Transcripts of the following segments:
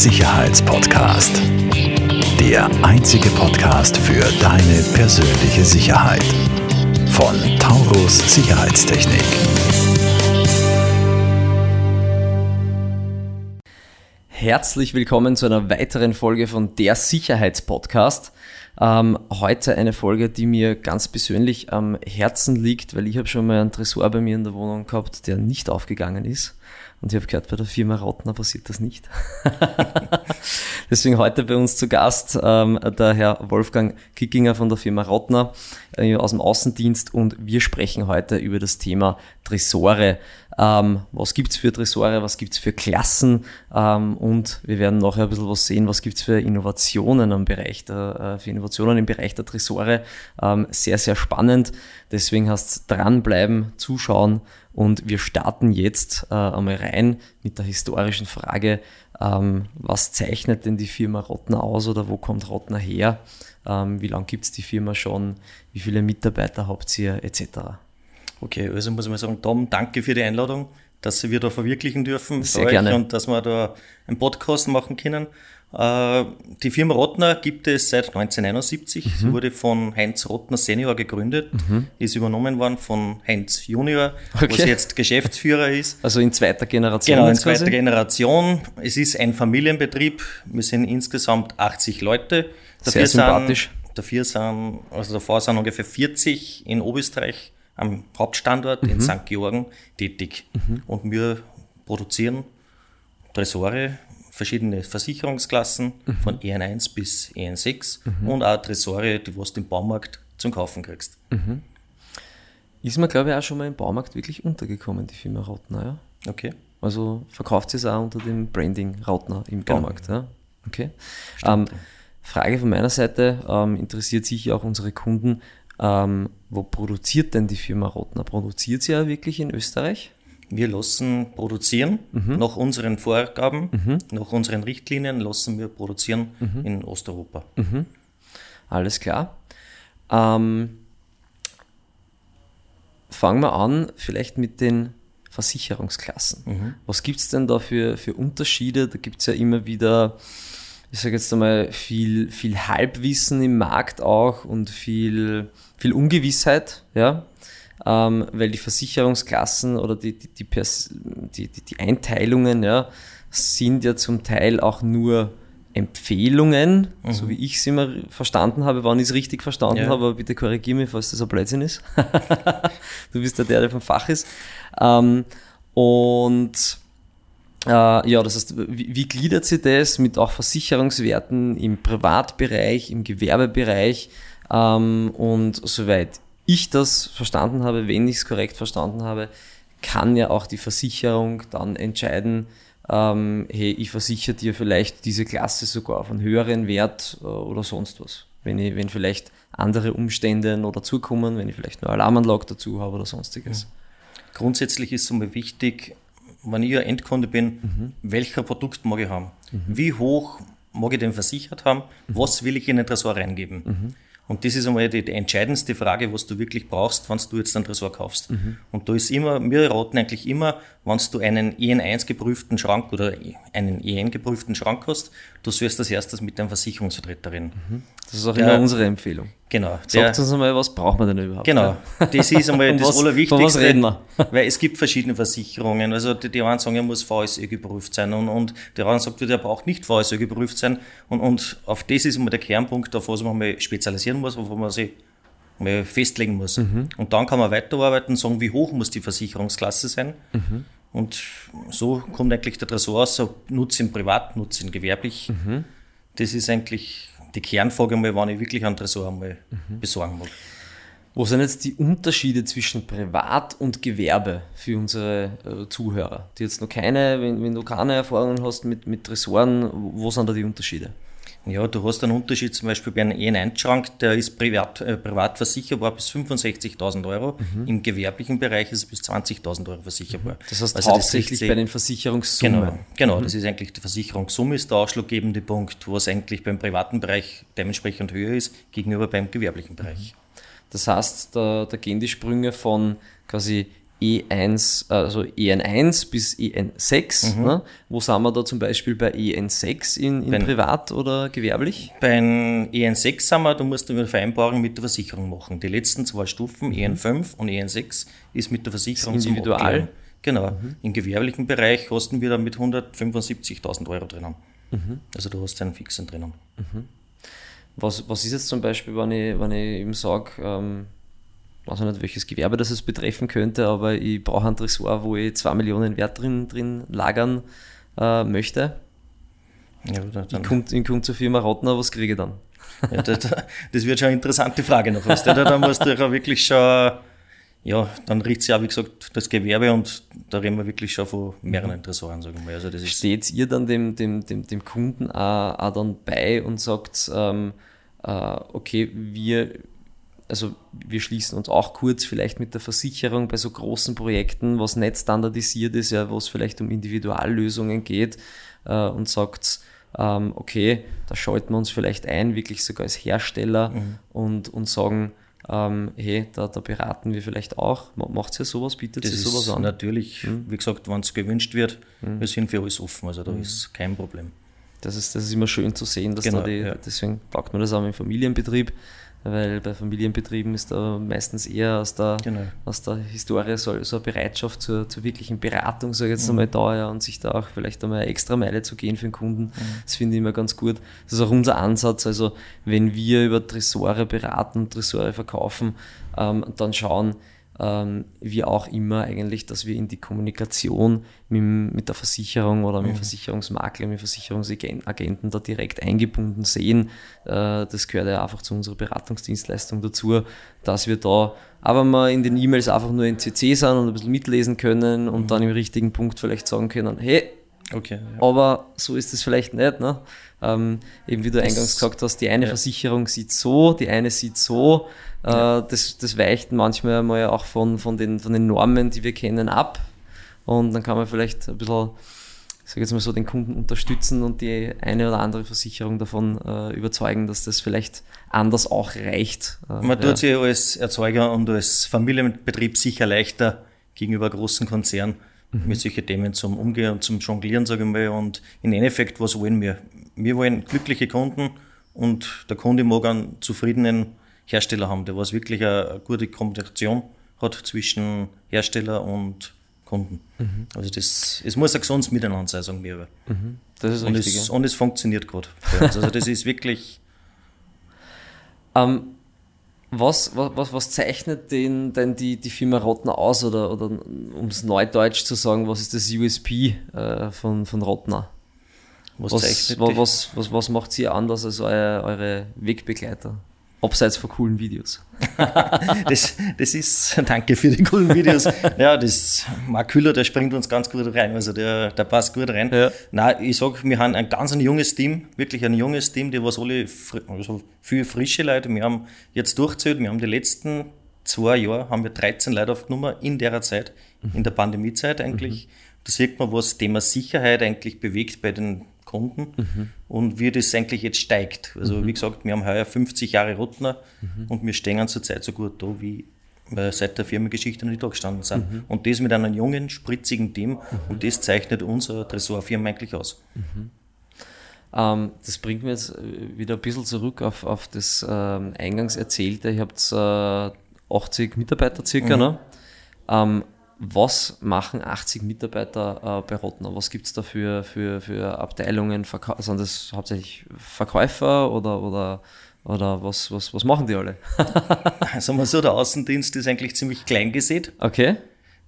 Sicherheitspodcast. Der einzige Podcast für deine persönliche Sicherheit. Von Taurus Sicherheitstechnik. Herzlich willkommen zu einer weiteren Folge von Der Sicherheitspodcast. Ähm, heute eine Folge, die mir ganz persönlich am Herzen liegt, weil ich habe schon mal einen Tresor bei mir in der Wohnung gehabt, der nicht aufgegangen ist. Und ich habe gehört, bei der Firma Rottner passiert das nicht. Deswegen heute bei uns zu Gast ähm, der Herr Wolfgang Kickinger von der Firma Rottner äh, aus dem Außendienst und wir sprechen heute über das Thema Tresore. Ähm, was gibt's für Tresore, was gibt's für Klassen ähm, und wir werden nachher ein bisschen was sehen, was gibt's für Innovationen im Bereich der, äh, für Innovationen im Bereich der Tresore. Ähm, sehr, sehr spannend. Deswegen hast dranbleiben, zuschauen und wir starten jetzt äh, einmal rein mit der historischen Frage, ähm, was zeichnet denn die Firma Rottner aus oder wo kommt Rottner her? Ähm, wie lange gibt es die Firma schon? Wie viele Mitarbeiter habt ihr etc.? Okay, also muss ich mal sagen, Tom, danke für die Einladung, dass wir da verwirklichen dürfen. Sehr gerne. Und dass wir da einen Podcast machen können. Äh, die Firma Rottner gibt es seit 1971, mhm. wurde von Heinz Rottner Senior gegründet, mhm. ist übernommen worden von Heinz Junior, okay. was jetzt Geschäftsführer ist. Also in zweiter Generation. Genau, in zweiter quasi? Generation. Es ist ein Familienbetrieb. Wir sind insgesamt 80 Leute. Dafür Sehr sympathisch. Sind, dafür sind, also davor sind ungefähr 40 in Oberösterreich am Hauptstandort mhm. in St. Georgen tätig. Mhm. Und wir produzieren Tresore verschiedene Versicherungsklassen mhm. von EN1 bis EN6 mhm. und auch Tresore, die du im Baumarkt zum Kaufen kriegst. Mhm. Ist mir, glaube ich, auch schon mal im Baumarkt wirklich untergekommen, die Firma Rautner, ja? Okay. Also verkauft sie es auch unter dem Branding Rautner im genau. Baumarkt, ja? Okay. Ähm, Frage von meiner Seite, ähm, interessiert sich auch unsere Kunden, ähm, wo produziert denn die Firma Rottner? Produziert sie ja wirklich in Österreich? Wir lassen produzieren mhm. nach unseren Vorgaben, mhm. nach unseren Richtlinien lassen wir produzieren mhm. in Osteuropa. Mhm. Alles klar. Ähm, fangen wir an, vielleicht mit den Versicherungsklassen. Mhm. Was gibt es denn da für, für Unterschiede? Da gibt es ja immer wieder, ich sage jetzt einmal, viel, viel Halbwissen im Markt auch und viel, viel Ungewissheit. Ja? ähm, weil die Versicherungsklassen oder die, die, die, die, die Einteilungen ja, sind ja zum Teil auch nur Empfehlungen, mhm. so wie ich es immer verstanden habe, wann ich es richtig verstanden ja. habe, aber bitte korrigiere mich, falls das ein Blödsinn ist. du bist ja der, der vom Fach ist. Ähm, und äh, ja, das heißt, wie, gliedert sich das mit auch Versicherungswerten im Privatbereich, im Gewerbebereich ähm, und soweit ich das verstanden habe, wenn ich es korrekt verstanden habe, kann ja auch die Versicherung dann entscheiden, ähm, hey, ich versichere dir vielleicht diese Klasse sogar auf einen höheren Wert äh, oder sonst was. Wenn, ich, wenn vielleicht andere Umstände noch dazukommen, wenn ich vielleicht eine Alarmanlage dazu habe oder sonstiges. Grundsätzlich ist es mir wichtig, wenn ich ein Endkunde bin, mhm. welcher Produkt mag ich haben? Mhm. Wie hoch mag ich den versichert haben? Mhm. Was will ich in den Tresor reingeben? Und das ist einmal die, die, entscheidendste Frage, was du wirklich brauchst, wenn du jetzt einen Tresor kaufst. Und da ist immer, wir raten eigentlich immer, wenn du einen EN1 geprüften Schrank oder einen EN geprüften Schrank hast, du sollst das erstes mit deinem Versicherungsvertreter reden. Das ist auch immer unsere Empfehlung. Genau. Sagt uns einmal, was braucht man denn überhaupt? Genau. Das ist einmal das was, Allerwichtigste. was reden wir? weil es gibt verschiedene Versicherungen. Also die, die einen sagen, er muss VSÖ geprüft sein und, und der andere sagt, der braucht nicht VSÖ geprüft sein. Und, und auf das ist immer der Kernpunkt, auf was man mal spezialisieren muss, wo man sich mal festlegen muss. Mhm. Und dann kann man weiterarbeiten und sagen, wie hoch muss die Versicherungsklasse sein. Mhm. Und so kommt eigentlich der Tresor aus, so Nutzen privat, Nutzen gewerblich. Mhm. Das ist eigentlich die Kernfrage mal, wann ich wirklich einen Tresor mal mhm. besorgen mag. Wo sind jetzt die Unterschiede zwischen Privat und Gewerbe für unsere äh, Zuhörer, die jetzt noch keine, wenn, wenn, du keine Erfahrungen hast mit, mit Tresoren, wo sind da die Unterschiede? Ja, du hast einen Unterschied zum Beispiel bei einem E1-Schrank, der ist privat, äh, privat versicherbar bis 65.000 Euro. Mhm. Im gewerblichen Bereich ist es bis 20.000 Euro versicherbar. Das heißt also hauptsächlich das bei den Versicherungssummen. Genau, genau mhm. das ist eigentlich die Versicherungssumme ist der ausschlaggebende Punkt, wo es eigentlich beim privaten Bereich dementsprechend höher ist gegenüber beim gewerblichen Bereich. Das heißt, da, da gehen die Sprünge von quasi E1, also EN1 bis EN6. Mhm. Ne? Wo sind wir da zum Beispiel bei EN6 in, in privat oder gewerblich? Bei EN6 sind wir, da musst du eine Vereinbarung mit der Versicherung machen. Die letzten zwei Stufen, mhm. EN5 und EN6, ist mit der Versicherung individual. Genau. Mhm. Im gewerblichen Bereich kosten wir da mit 175.000 Euro drinnen. Mhm. Also du hast einen Fixen drinnen. Mhm. Was, was ist jetzt zum Beispiel, wenn ich, wenn ich eben sage, ähm, weiß nicht, welches Gewerbe das es betreffen könnte, aber ich brauche ein Tresor, wo ich 2 Millionen Wert drin, drin lagern äh, möchte. Ja, dann, ich komme komm zur Firma Rottner, was kriege ich dann? Ja, das, das, wird schon eine interessante Frage noch. Weißt du? Da, musst du ja wirklich schon, ja, dann riecht es ja, wie gesagt, das Gewerbe und da reden wir wirklich schon von mehreren Tresoren, sagen wir. Also das Steht ihr dann dem, dem, dem, dem Kunden auch, auch dann bei und sagt, ähm, äh, okay, wir also wir schließen uns auch kurz vielleicht mit der Versicherung bei so großen Projekten, was nicht standardisiert ist, ja, wo es vielleicht um Individuallösungen geht äh, und sagt, ähm, okay, da schalten wir uns vielleicht ein, wirklich sogar als Hersteller mhm. und, und sagen, ähm, hey, da, da, beraten wir vielleicht auch. Macht ihr sowas, bietet das ihr sowas an? Natürlich, mhm. wie gesagt, wenn es gewünscht wird, mhm. wir sind für alles offen, also da mhm. ist kein Problem. Das ist, das ist immer schön zu sehen, dass genau, da die, ja. deswegen packt man das auch im Familienbetrieb, weil bei Familienbetrieben ist da meistens eher aus der, genau. aus der Historie so, so eine Bereitschaft zur, zur wirklichen Beratung, sage ich jetzt mhm. einmal da, ja, und sich da auch vielleicht einmal extra Meile zu gehen für den Kunden. Mhm. Das finde ich immer ganz gut. Das ist auch unser Ansatz. Also, wenn wir über Tresore beraten, Tresore verkaufen, ähm, dann schauen, ähm, wie auch immer eigentlich, dass wir in die Kommunikation mit, mit der Versicherung oder mit mhm. Versicherungsmakler, mit Versicherungsagenten da direkt eingebunden sehen. Äh, das gehört ja einfach zu unserer Beratungsdienstleistung dazu, dass wir da aber mal in den E-Mails einfach nur in CC sind und ein bisschen mitlesen können und mhm. dann im richtigen Punkt vielleicht sagen können, hey, okay, ja. aber so ist es vielleicht nicht. Ne? Ähm, eben wie du das, eingangs gesagt hast, die eine ja. Versicherung sieht so, die eine sieht so. Äh, das, das weicht manchmal mal auch von, von, den, von den Normen, die wir kennen, ab. Und dann kann man vielleicht ein bisschen, ich sage jetzt mal so, den Kunden unterstützen und die eine oder andere Versicherung davon äh, überzeugen, dass das vielleicht anders auch reicht. Äh, man tut sich als Erzeuger und als Familienbetrieb sicher leichter gegenüber großen Konzernen mhm. mit solchen Themen zum Umgehen und zum Jonglieren, sage ich mal. Und im Endeffekt, was wollen wir? Wir wollen glückliche Kunden und der Kunde mag einen zufriedenen Hersteller haben, der was wirklich eine, gute Kommunikation hat zwischen Hersteller und Kunden. Mhm. Also das, es muss ein gesundes Miteinander sein, sagen wir. Mhm. Das ist und richtig. Es, ja. Und es funktioniert gerade. Also das ist wirklich. Um, ähm, was, was, was zeichnet denn, denn die, die Firma Rottner aus? Oder, oder um es neudeutsch zu sagen, was ist das USP äh, von, von Rottner? Was, was, was, was, was, macht sie anders als eure, eure Wegbegleiter? Abseits von coolen Videos. das, das ist, danke für die coolen Videos. Ja, das, Mark Kühler, der springt uns ganz gut rein, also der, der passt gut rein. Ja. Nein, ich sag, wir haben ein ganz ein junges Team, wirklich ein junges Team, die was alle, also viele frische Leute, wir haben jetzt durchzählt, wir haben die letzten zwei Jahre, haben wir 13 Leute aufgenommen in der Zeit, in der Pandemiezeit eigentlich. Mhm. Da sieht man, was das Thema Sicherheit eigentlich bewegt bei den Kunden mhm. und wie das eigentlich jetzt steigt. Also mhm. wie gesagt, wir haben heuer 50 Jahre Rottner mhm. und wir stehen zurzeit so gut da, wie wir seit der Firmengeschichte noch nicht da gestanden sind. Mhm. Und das mit einem jungen, spritzigen Team und das zeichnet unsere Tresorfirma eigentlich aus. Ähm, das bringt mir jetzt wieder ein bisschen zurück auf, auf das ähm, eingangs erzählte. Ihr habt äh, 80 Mitarbeiter circa, mhm. ne? Ähm, was machen 80 Mitarbeiter äh, bei Rotner? Was gibt es da für, für, für Abteilungen? Verka sind das hauptsächlich Verkäufer oder, oder, oder was, was, was machen die alle? Sagen wir so, der Außendienst ist eigentlich ziemlich klein gesät. Okay.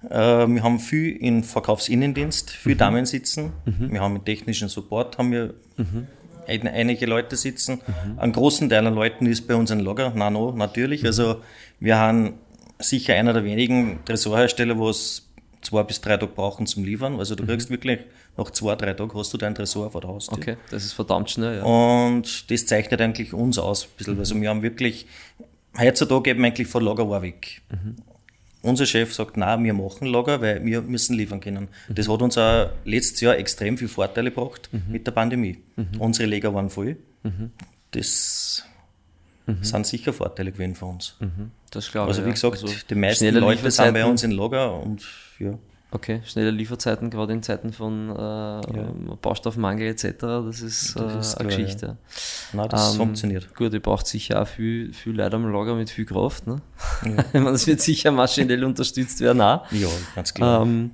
Äh, wir haben viel in Verkaufsinnendienst, viel mhm. Damen sitzen. Mhm. Wir haben im technischen Support haben wir mhm. einige Leute sitzen. Mhm. Ein großen Teil an Leuten ist bei uns ein Logger, Nano natürlich. Mhm. Also wir haben sicher einer der wenigen Tresorhersteller, wo es zwei bis drei Tage brauchen zum Liefern. Also du mhm. kriegst wirklich nach zwei, drei Tagen hast du deinen Tresor vor der Haustür. Okay, das ist verdammt schnell, ja. Und das zeichnet eigentlich uns aus ein bisschen. Mhm. Also wir haben wirklich, heutzutage eben eigentlich von Lagerware weg. Mhm. Unser Chef sagt, nein, wir machen Lager, weil wir müssen liefern können. Mhm. Das hat uns auch letztes Jahr extrem viele Vorteile gebracht mhm. mit der Pandemie. Mhm. Unsere Lager waren voll. Das mhm. sind sicher Vorteile gewesen für uns. Mhm. Das glaube also ich. wie gesagt, also die meisten Leute sind bei uns in Lager und ja. Okay, schnelle Lieferzeiten, gerade in Zeiten von äh, ja. Baustoffmangel etc., das ist, das ist äh, eine klar, Geschichte. Ja. Nein, das ähm, funktioniert. Gut, ihr braucht sicher auch viel, viel Leute am Lager mit viel Kraft. Ne? Ja. ich meine, das wird sicher maschinell unterstützt werden auch. Ja, ganz klar. Ähm,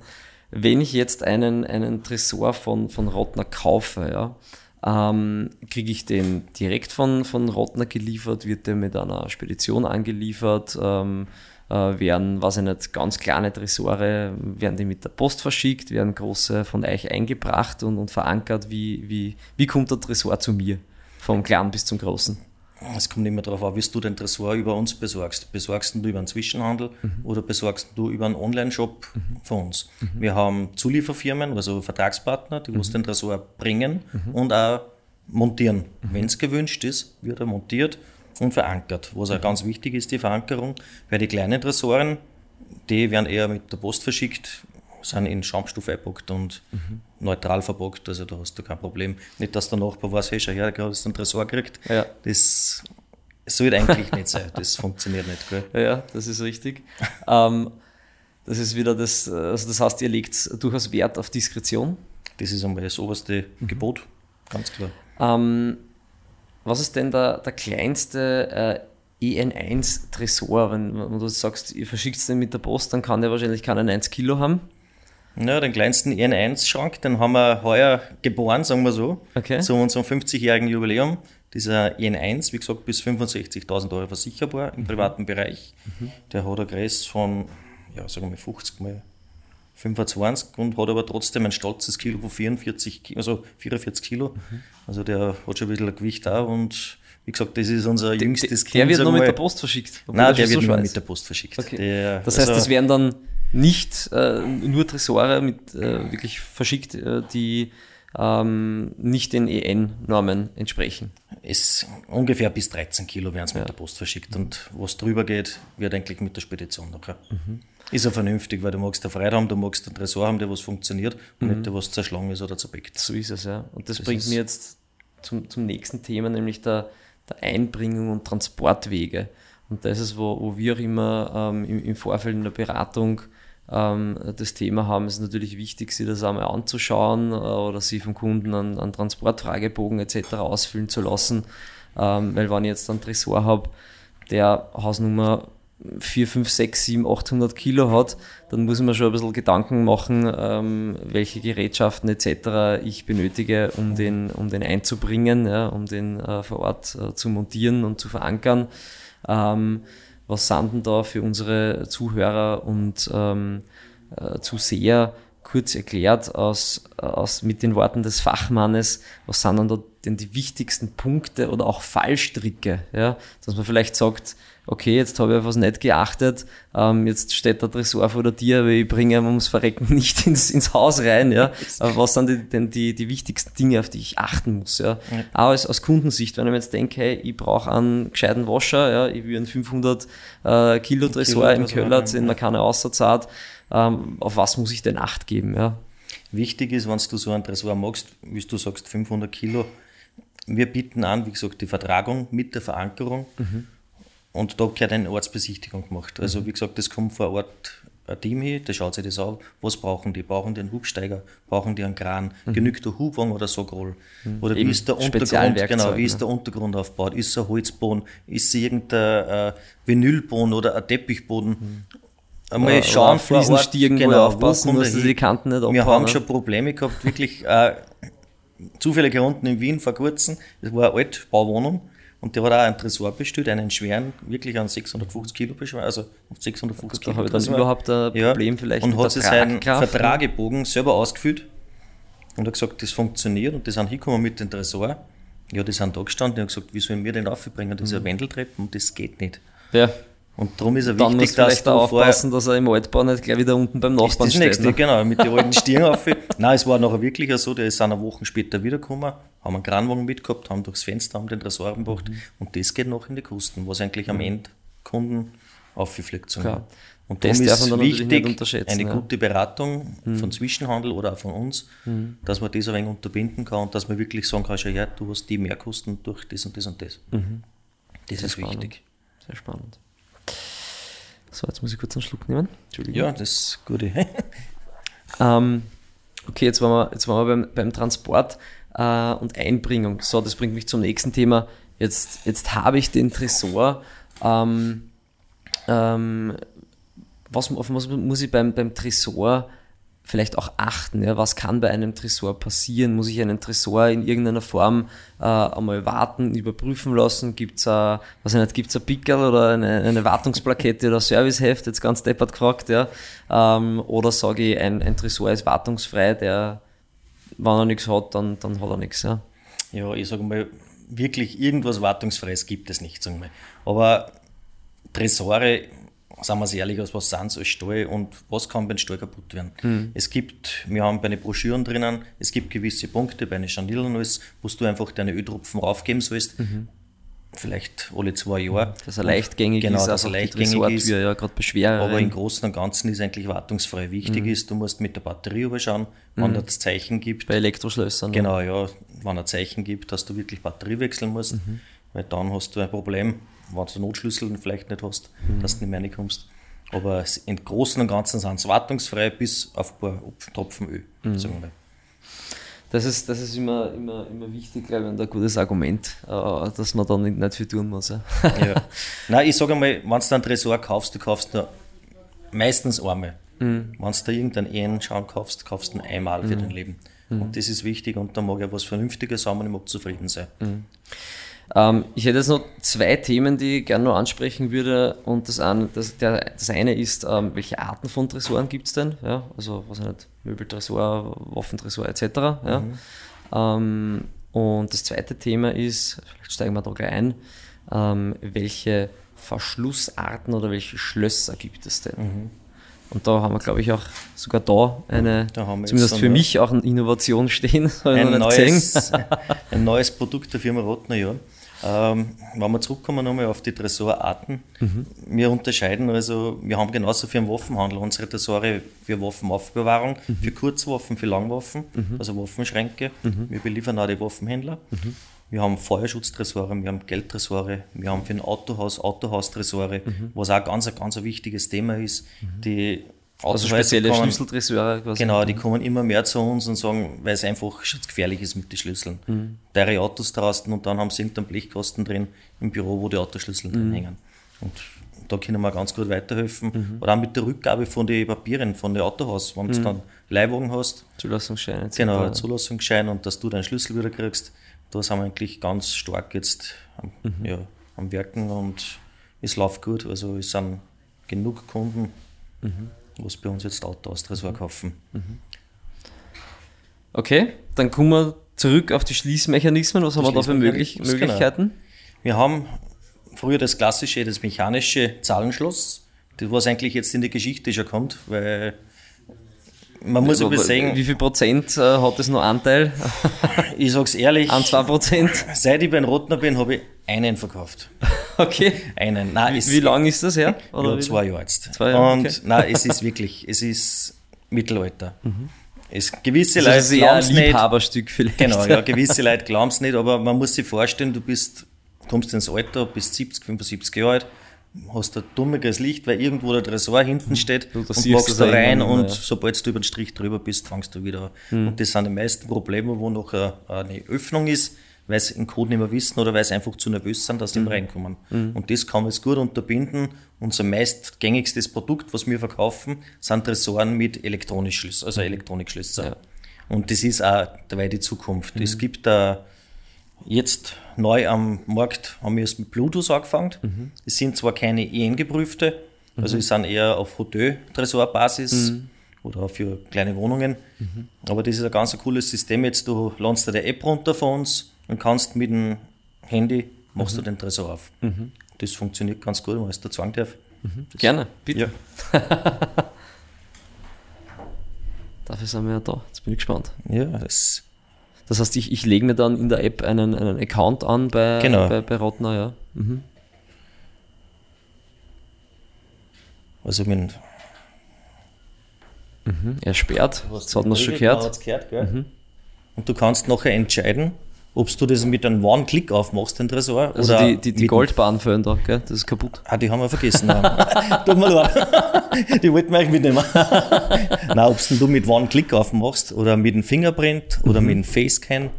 wenn ich jetzt einen, einen Tresor von, von Rottner kaufe, ja, ähm, kriege ich den direkt von, von Rottner geliefert, wird der mit einer Spedition angeliefert, ähm, äh, werden, was ich nicht, ganz kleine Tresore, werden die mit der Post verschickt, werden große von euch eingebracht und, und verankert. Wie, wie, wie kommt der Tresor zu mir? Vom Kleinen bis zum Großen? Es kommt immer darauf an, wie du den Tresor über uns besorgst. Besorgst du über einen Zwischenhandel mhm. oder besorgst du über einen Online-Shop mhm. von uns? Mhm. Wir haben Zulieferfirmen, also Vertragspartner, die uns mhm. den Tresor bringen mhm. und auch montieren. Mhm. Wenn es gewünscht ist, wird er montiert und verankert. Was auch ganz wichtig ist, die Verankerung, weil die kleinen Tresoren, die werden eher mit der Post verschickt, sind in Schaumstoff eingepackt und mhm. Neutral verpackt, also da hast du kein Problem. Nicht, dass der Nachbar weiß, hey, schau her, der hast einen Tresor gekriegt. Ja. Das sollte eigentlich nicht sein, das funktioniert nicht. Gell? Ja, das ist richtig. ähm, das ist wieder das, also das heißt, ihr legt durchaus Wert auf Diskretion. Das ist einmal das oberste mhm. Gebot, ganz klar. Ähm, was ist denn der, der kleinste äh, EN1-Tresor? Wenn, wenn, du sagst, ihr verschickt den mit der Post, dann kann der wahrscheinlich keinen 1 Kilo haben. Ja, den kleinsten EN1-Schrank, den haben wir heuer geboren, sagen wir so, okay. zu unserem 50-jährigen Jubiläum. Dieser EN1, wie gesagt, bis 65.000 Euro versicherbar im mhm. privaten Bereich. Mhm. Der hat eine Größe von, ja, sagen wir 50 mal 25 und hat aber trotzdem ein stolzes Kilo von 44, also 44 Kilo. Mhm. Also der hat schon ein bisschen ein Gewicht da und wie gesagt, das ist unser der, jüngstes Kind. Der wird nur mit der Post verschickt? Nein, der wird so nur mit der Post verschickt. Okay. Der, das heißt, also, das wären dann nicht äh, nur Tresore mit äh, wirklich verschickt, äh, die ähm, nicht den EN-Normen entsprechen. Es ungefähr bis 13 Kilo werden es ja. mit der Post verschickt und was drüber geht, wird eigentlich mit der Spedition nachher. Mhm. Ist ja vernünftig, weil du magst eine Freude haben, du magst einen Tresor haben, der was funktioniert und mhm. nicht der was zerschlagen ist oder zerbeckt. So ist es, ja. Und das, das bringt mir jetzt zum, zum nächsten Thema, nämlich der, der Einbringung und Transportwege. Und das ist, wo, wo wir auch immer ähm, im, im Vorfeld in der Beratung das Thema haben, ist natürlich wichtig, sich das einmal anzuschauen äh, oder sich vom Kunden einen, einen Transportfragebogen etc. ausfüllen zu lassen. Ähm, weil wenn ich jetzt einen Tresor habe, der Hausnummer 4, 5, 6, 7, 800 Kilo hat, dann muss ich mir schon ein bisschen Gedanken machen, ähm, welche Gerätschaften etc. ich benötige, um den, um den einzubringen, ja, um den äh, vor Ort äh, zu montieren und zu verankern. Was sind denn da für unsere Zuhörer und ähm, äh, Zuseher kurz erklärt aus, aus, mit den Worten des Fachmannes, was sind denn da denn die wichtigsten Punkte oder auch Fallstricke, ja, dass man vielleicht sagt, okay, jetzt habe ich auf was nicht geachtet, ähm, jetzt steht der Tresor vor der Tür, aber ich bringe ihn ums Verrecken nicht ins, ins Haus rein, ja. Aber was sind die, denn die, die wichtigsten Dinge, auf die ich achten muss, ja. ja. Auch als, aus Kundensicht, wenn ich mir jetzt denke, hey, ich brauche einen gescheiten Wascher, ja, ich will einen 500 äh, Kilo Tresor im Köller, den man keine Außerzahlt, ähm, auf was muss ich denn Acht geben, ja. Wichtig ist, wenn du so einen Tresor magst, wie du sagst, 500 Kilo, wir bieten an, wie gesagt, die Vertragung mit der Verankerung. Mhm und da gehört eine Ortsbesichtigung gemacht. Also mhm. wie gesagt, das kommt vor Ort ein Team hin, der schaut sich das an, was brauchen die? Brauchen die einen Hubsteiger? Brauchen die einen Kran? Mhm. Genügt der Hubwagen oder Sogroll? Mhm. Oder wie ist der Untergrund? Genau, wie ist der Untergrund aufgebaut? Ist es ein Holzboden? Ist es irgendein äh, Vinylboden oder ein Teppichboden? Mhm. Einmal oder, schauen oder vor Ort, genau, aufpassen, dass die Kanten nicht abbauen. Wir haben schon Probleme gehabt, wirklich äh, zufällig unten in Wien vor kurzem, das war eine Altbauwohnung, und der hat auch einen Tresor bestellt, einen schweren, wirklich an 650 Kilo beschwert, also 650 Kilo. Da habe ich dann Tresor. überhaupt ein Problem ja. vielleicht Und hat sich seinen Vertragebogen selber ausgefüllt und hat gesagt, das funktioniert und die sind hingekommen mit dem Tresor. Ja, die sind da gestanden und haben gesagt, wie sollen wir den aufbringen? Das ist eine mhm. Wendeltreppe und das geht nicht. Ja. Und darum ist er Dann wichtig, dass du aufpassen, dass er im Altbau nicht gleich wieder unten beim Nachbarn ist das steht. Nächste, ne? Genau, mit den alten Stirn auf. Nein, es war nachher wirklich so, der ist eine Woche später wiedergekommen, haben einen Kranwagen mitgehabt, haben durchs Fenster haben den Tresor gebracht mhm. und das geht noch in die Kosten, was eigentlich am mhm. Ende Kunden auffliegt. Klar. Und das ist wichtig, eine ja. gute Beratung mhm. von Zwischenhandel oder auch von uns, mhm. dass man das ein wenig unterbinden kann und dass man wirklich sagen kann, ja, du hast die Mehrkosten durch das und das und das. Mhm. Das Sehr ist spannend. wichtig. Sehr spannend. So, jetzt muss ich kurz einen Schluck nehmen. Entschuldigung. Ja, das ist gut. Ähm, okay, jetzt waren wir, jetzt waren wir beim, beim Transport äh, und Einbringung. So, das bringt mich zum nächsten Thema. Jetzt, jetzt habe ich den Tresor. Ähm, ähm, was, auf was muss ich beim, beim Tresor vielleicht auch achten? Ja? Was kann bei einem Tresor passieren? Muss ich einen Tresor in irgendeiner Form äh, einmal warten, überprüfen lassen? Gibt es ein, Pickel oder eine, eine Wartungsplakette oder Serviceheft? Jetzt ganz deppert gefragt, ja. Ähm, oder sage ich, ein, ein Tresor ist wartungsfrei, der, wenn er nichts hat, dann, dann hat er nichts. Ja? Ja, ich sage mal, wirklich irgendwas Wartungsfreies gibt es nicht, sagen wir. Aber Tresore, sagen wir es ehrlich, aus was sind als Stall und was kann beim Stall kaputt werden? Es gibt, wir haben bei den Broschüren drinnen, es gibt gewisse Punkte bei den Scharnieren und alles, wo du einfach deine Öltropfen raufgeben sollst. Vielleicht alle zwei Jahre. Dass er leichtgängig Genau, ist, dass er einfach die leichtgängig Tresortür, ist. ja, gerade bei schwereren. Aber im Großen und Ganzen ist eigentlich wartungsfrei. Wichtig ist, du musst mit der Batterie überschauen, wenn es Zeichen gibt. bei Elektroschlössern. Genau, ja, wenn er Zeichen gibt, dass du wirklich Batterie wechseln musst, weil dann hast du ein Problem, wenn du Notschlüssel vielleicht nicht hast, dass du nicht mehr reinkommst. Aber im Großen und Ganzen sind es wartungsfrei bis auf ein paar Tropfen Öl. Mal. Das ist, das ist immer, immer, immer wichtig, glaube ich, und ein gutes Argument, äh, dass man da nicht, nicht viel tun muss. Ja. Ja. Nein, ich sage einmal, wenn du einen Tresor kaufst, du kaufst nur meistens einmal. Wenn du da irgendeinen Ehenschaum kaufst, kaufst du ihn einmal für dein Leben. Und das ist wichtig und da mag ich was Vernünftiges haben und ich mag zufrieden sein. Ähm, ich hätte jetzt noch zwei Themen, die ich gerne noch ansprechen würde. Und das eine, das, der, das eine ist, ähm, welche Arten von Tresoren gibt es denn? Ja, also, was nicht, Möbeltresor, Waffentresor etc. Ja. Ähm, und das zweite Thema ist, vielleicht steigen wir da gleich ein, ähm, welche Verschlussarten oder welche Schlösser gibt es denn? Und da haben wir, glaube ich, auch sogar da eine, Da zumindest für mich auch eine Innovation stehen. Ein neues, ein neues Produkt der Firma Rottner, ja. Ähm, wenn wir zurückkommen nochmal auf die Tresorarten, Mhm. wir unterscheiden also, wir haben genauso für den Waffenhandel unsere Tresore für Waffenaufbewahrung, Mhm. für Kurzwaffen, für Langwaffen, also Waffenschränke. Mhm. Wir beliefern auch die Waffenhändler. Wir haben Feuerschutztresore, wir haben Geldtresore, wir haben für ein Autohaus Autohaustresore, Mhm. was auch ganz, ein ganz ein wichtiges Thema ist. Die Also spezielle kommen- Schlüsseltresore quasi. Genau, die kommen immer mehr zu uns und sagen, weil es einfach gefährlich ist mit den Schlüsseln. Mhm. Teure Autos draußen und dann haben sie irgendeinen Blechkasten drin im Büro, wo die Autoschlüssel Mhm. drin hängen. Und da können wir ganz gut weiterhelfen. Mhm. Oder auch mit der Rückgabe von den Papieren, von den Autohaus. Wenn du dann Leihwagen hast, Zulassungsschein etc. genau, Zulassungsschein und dass du deinen Schlüssel wieder kriegst, da sind wir eigentlich ganz stark jetzt am, Mhm. ja, am Werken und es läuft gut. Also es sind genug Kunden, Mhm. Was bei uns jetzt Auto aus Tresor kaufen. Okay, dann kommen wir zurück auf die Schließmechanismen. Was haben wir da für möglich genau. Möglichkeiten? Wir haben früher das klassische, das mechanische Zahlenschloss, das was eigentlich jetzt in die Geschichte schon kommt, weil man muss aber sagen, Wie viel Prozent äh, hat das noch Anteil? ich sag's ehrlich, Ein, zwei Prozent? seit ich bei den Rotner bin, habe ich einen verkauft. Okay. Einen. Nein, es, Wie lange ist das her? Ja, wie- zwei Jahre jetzt. Zwei Jahre, Und okay. nein, es ist wirklich, es ist Mittelalter. Es, gewisse Das Leute ist eher ein nicht. Liebhaberstück vielleicht. Genau, ja, gewisse Leute glauben es nicht, aber man muss sich vorstellen, du bist, kommst ins Alter, bist 70, 75 Jahre alt, hast ein dummiges Licht, weil irgendwo der Tresor hinten steht Du, und machst da ja rein und ja. sobald du über den Strich drüber bist, fangst du wieder an. Mhm. Und das sind die meisten Probleme, wo noch eine, eine Öffnung ist, weil sie den Code nicht mehr wissen oder weil sie einfach zu nervös sind, dass sie Mhm. reinkommen. Und das kann man jetzt gut unterbinden. Unser meistgängigstes Produkt, was wir verkaufen, sind Tresoren mit Elektronikschlüssel, also Elektronikschlösser. Ja. Und das ist auch dabei die Zukunft. Mhm. Es gibt da jetzt neu am Markt, haben wir jetzt mit Bluetooth angefangen. Mhm. Es sind zwar keine EN-geprüfte, also es sind eher auf Hotel-Tresorbasis Mhm. oder für kleine Wohnungen. Aber das ist ein ganz cooles System. Jetzt du ladst dir die App runter von uns und kannst mit dem Handy machst Mhm. du den Tresor auf. Das funktioniert ganz gut, wenn man es da zwang darf. Gerne, bitte. Ja. Dafür sind wir ja da. Jetzt bin ich gespannt. ja, das Das heißt, ich, ich lege mir dann in der App einen, einen Account an bei, Genau. bei, bei Rotner, ja. Mhm. also mit Er sperrt, das hat man schon gehört. hat's gehört gell? Und du kannst nachher entscheiden, ob du das mit einem One-Click aufmachst, den Tresor. Also oder die, die, die Goldbahnföhn da, gell? Das ist kaputt. Ah, die haben wir vergessen. Tut mir leid. Die wollten wir eigentlich mitnehmen. Nein, ob du mit One-Click aufmachst oder mit dem Fingerprint Mhm. oder mit dem Facescan.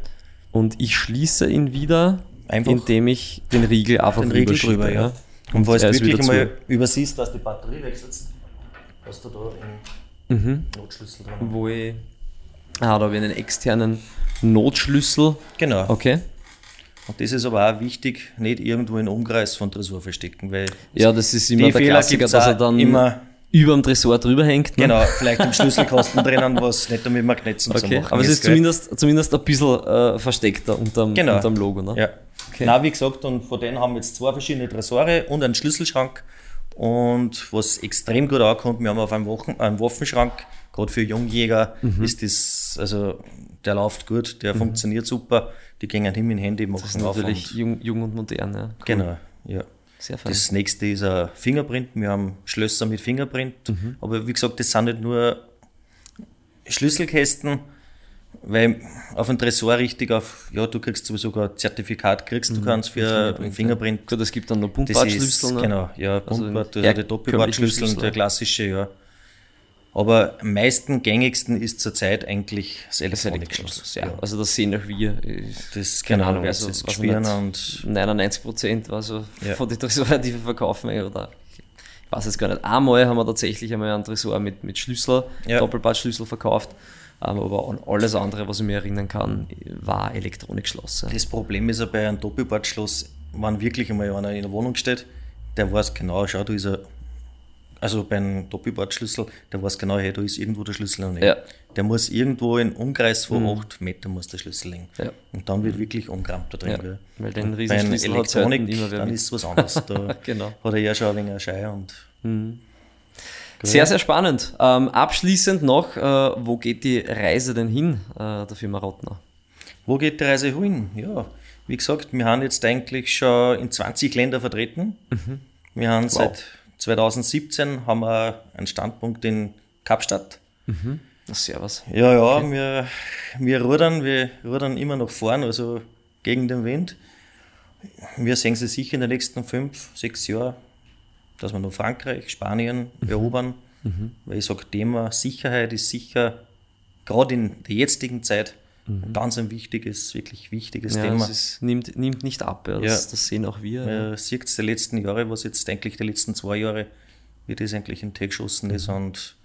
Und ich schließe ihn wieder, Einfach indem ich den Riegel einfach den Riegel drüber, ja. Und falls er du wirklich einmal übersiehst, dass die Batterie wechselst, hast du da einen Mhm. Notschlüssel drin. Wo ich. Ah, da habe ich einen externen Notschlüssel. Genau. Okay. Und das ist aber auch wichtig, nicht irgendwo in Umkreis von Tresor verstecken, weil Ja, das ist immer der Fehler Klassiker, dass er dann immer, über dem Tresor drüber hängt. Ne? genau, vielleicht im Schlüsselkasten drinnen, was nicht mit Magnetzen zu Okay, machen aber es ist gell? zumindest, zumindest ein bisschen äh, versteckter unterm, Genau. unterm Logo. Ne? Ja. Okay. Na, wie gesagt, und von denen haben wir jetzt zwei verschiedene Tresore und einen Schlüsselschrank. Und was extrem gut ankommt, wir haben auf einem, Wochen, einem Waffenschrank, gerade für Jungjäger, Mhm. ist das, also der läuft gut, der funktioniert super. Die gehen hin mit dem Handy, machen Das ist natürlich jung, jung und modern. Ja. Cool. Genau, ja. Sehr fein. Das nächste ist ein Fingerprint. Wir haben Schlösser mit Fingerprint. Mhm. Aber wie gesagt, das sind nicht nur Schlüsselkästen, weil auf ein Tresor richtig auf, ja, du kriegst sowieso sogar ein Zertifikat, kriegst du kannst für ein Fingerprint. Gut, es gibt dann noch Das ist, Buntbartschlüssel. Ne? genau, ja, Also Buntbart, den also der Doppelbartschlüssel, der klassische, ja. Aber am meisten gängigsten ist zurzeit eigentlich das Elektronikschloss. Elektroschloss, ja. Also das sehen auch wir. Ist, Das, keine Ahnung, also, weiß spielen und 99 Prozent also Ja. von den Tresoren, die wir verkaufen, oder ich weiß es gar nicht. Einmal haben wir tatsächlich einmal einen Tresor mit, mit Schlüssel, Ja. Doppelbartschlüssel verkauft. Ähm, Aber an alles andere, was ich mir erinnern kann, war Elektronikschloss. Ja. Das Problem ist ja bei einem Doppelbordschloss, wenn wirklich einmal einer in der Wohnung steht, der weiß genau, schau, da ist er, also beim Doppelbordschlüssel, der weiß genau, hey, da ist irgendwo der Schlüssel noch nicht. Ja. Der muss irgendwo in Umkreis von 8 Metern muss der Schlüssel liegen. Ja. Und dann wird wirklich umgerammt da drin. Ja, weil den bei selten Elektronik, wer dann ist es was anderes. Da Genau. hat er ja schon ein wenig eine Schei und Sehr, sehr spannend. Ähm, abschließend noch, äh, wo geht die Reise denn hin, äh, der Firma Rottner? Wo geht die Reise hin? Ja, wie gesagt, wir haben jetzt eigentlich schon in 20 Länder vertreten. Wir haben seit 2017 haben wir einen Standpunkt in Kapstadt. Na, Servus. Ja, ja, wir, wir rudern, wir rudern immer noch vorn, also gegen den Wind. Wir sehen sie sicher in den nächsten fünf, sechs Jahren, dass wir noch Frankreich, Spanien erobern. Weil ich sage, Thema Sicherheit ist sicher, gerade in der jetzigen Zeit, ein ganz ein wichtiges, wirklich wichtiges Ja, Thema. es ist, nimmt, nimmt nicht ab, ja. Das, Ja. das sehen auch wir. ja. Man sieht es die letzten Jahre, was jetzt eigentlich die letzten zwei Jahre, wie das eigentlich in Tee geschossen ist. Und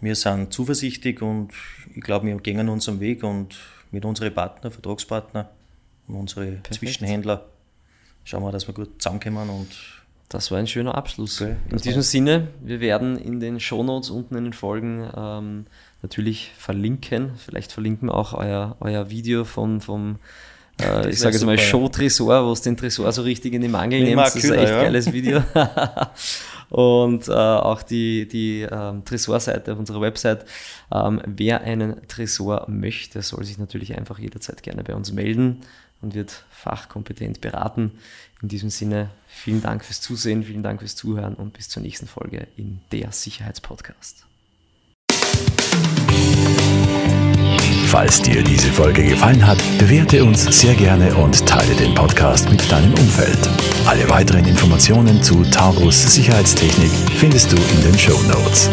wir sind zuversichtlich und ich glaube, wir gehen unseren Weg und mit unseren Partner, Vertragspartner und unsere Zwischenhändler schauen wir, dass wir gut zusammenkommen und Das war ein schöner Abschluss. Okay, in diesem war's. Sinne, wir werden in den Shownotes unten in den Folgen ähm, natürlich verlinken. Vielleicht verlinken wir auch euer, euer Video vom, vom äh, ich sage jetzt mal. Show-Tresor, wo es den Tresor so richtig in die Mangel nimmt. Das ist ein echt ja. geiles Video. Und äh, auch die, die ähm, Tresorseite auf unserer Website. Ähm, wer einen Tresor möchte, soll sich natürlich einfach jederzeit gerne bei uns melden und wird fachkompetent beraten. In diesem Sinne, vielen Dank fürs Zusehen, vielen Dank fürs Zuhören und bis zur nächsten Folge in der Sicherheitspodcast. Falls dir diese Folge gefallen hat, bewerte uns sehr gerne und teile den Podcast mit deinem Umfeld. Alle weiteren Informationen zu Taurus Sicherheitstechnik findest du in den Show Notes.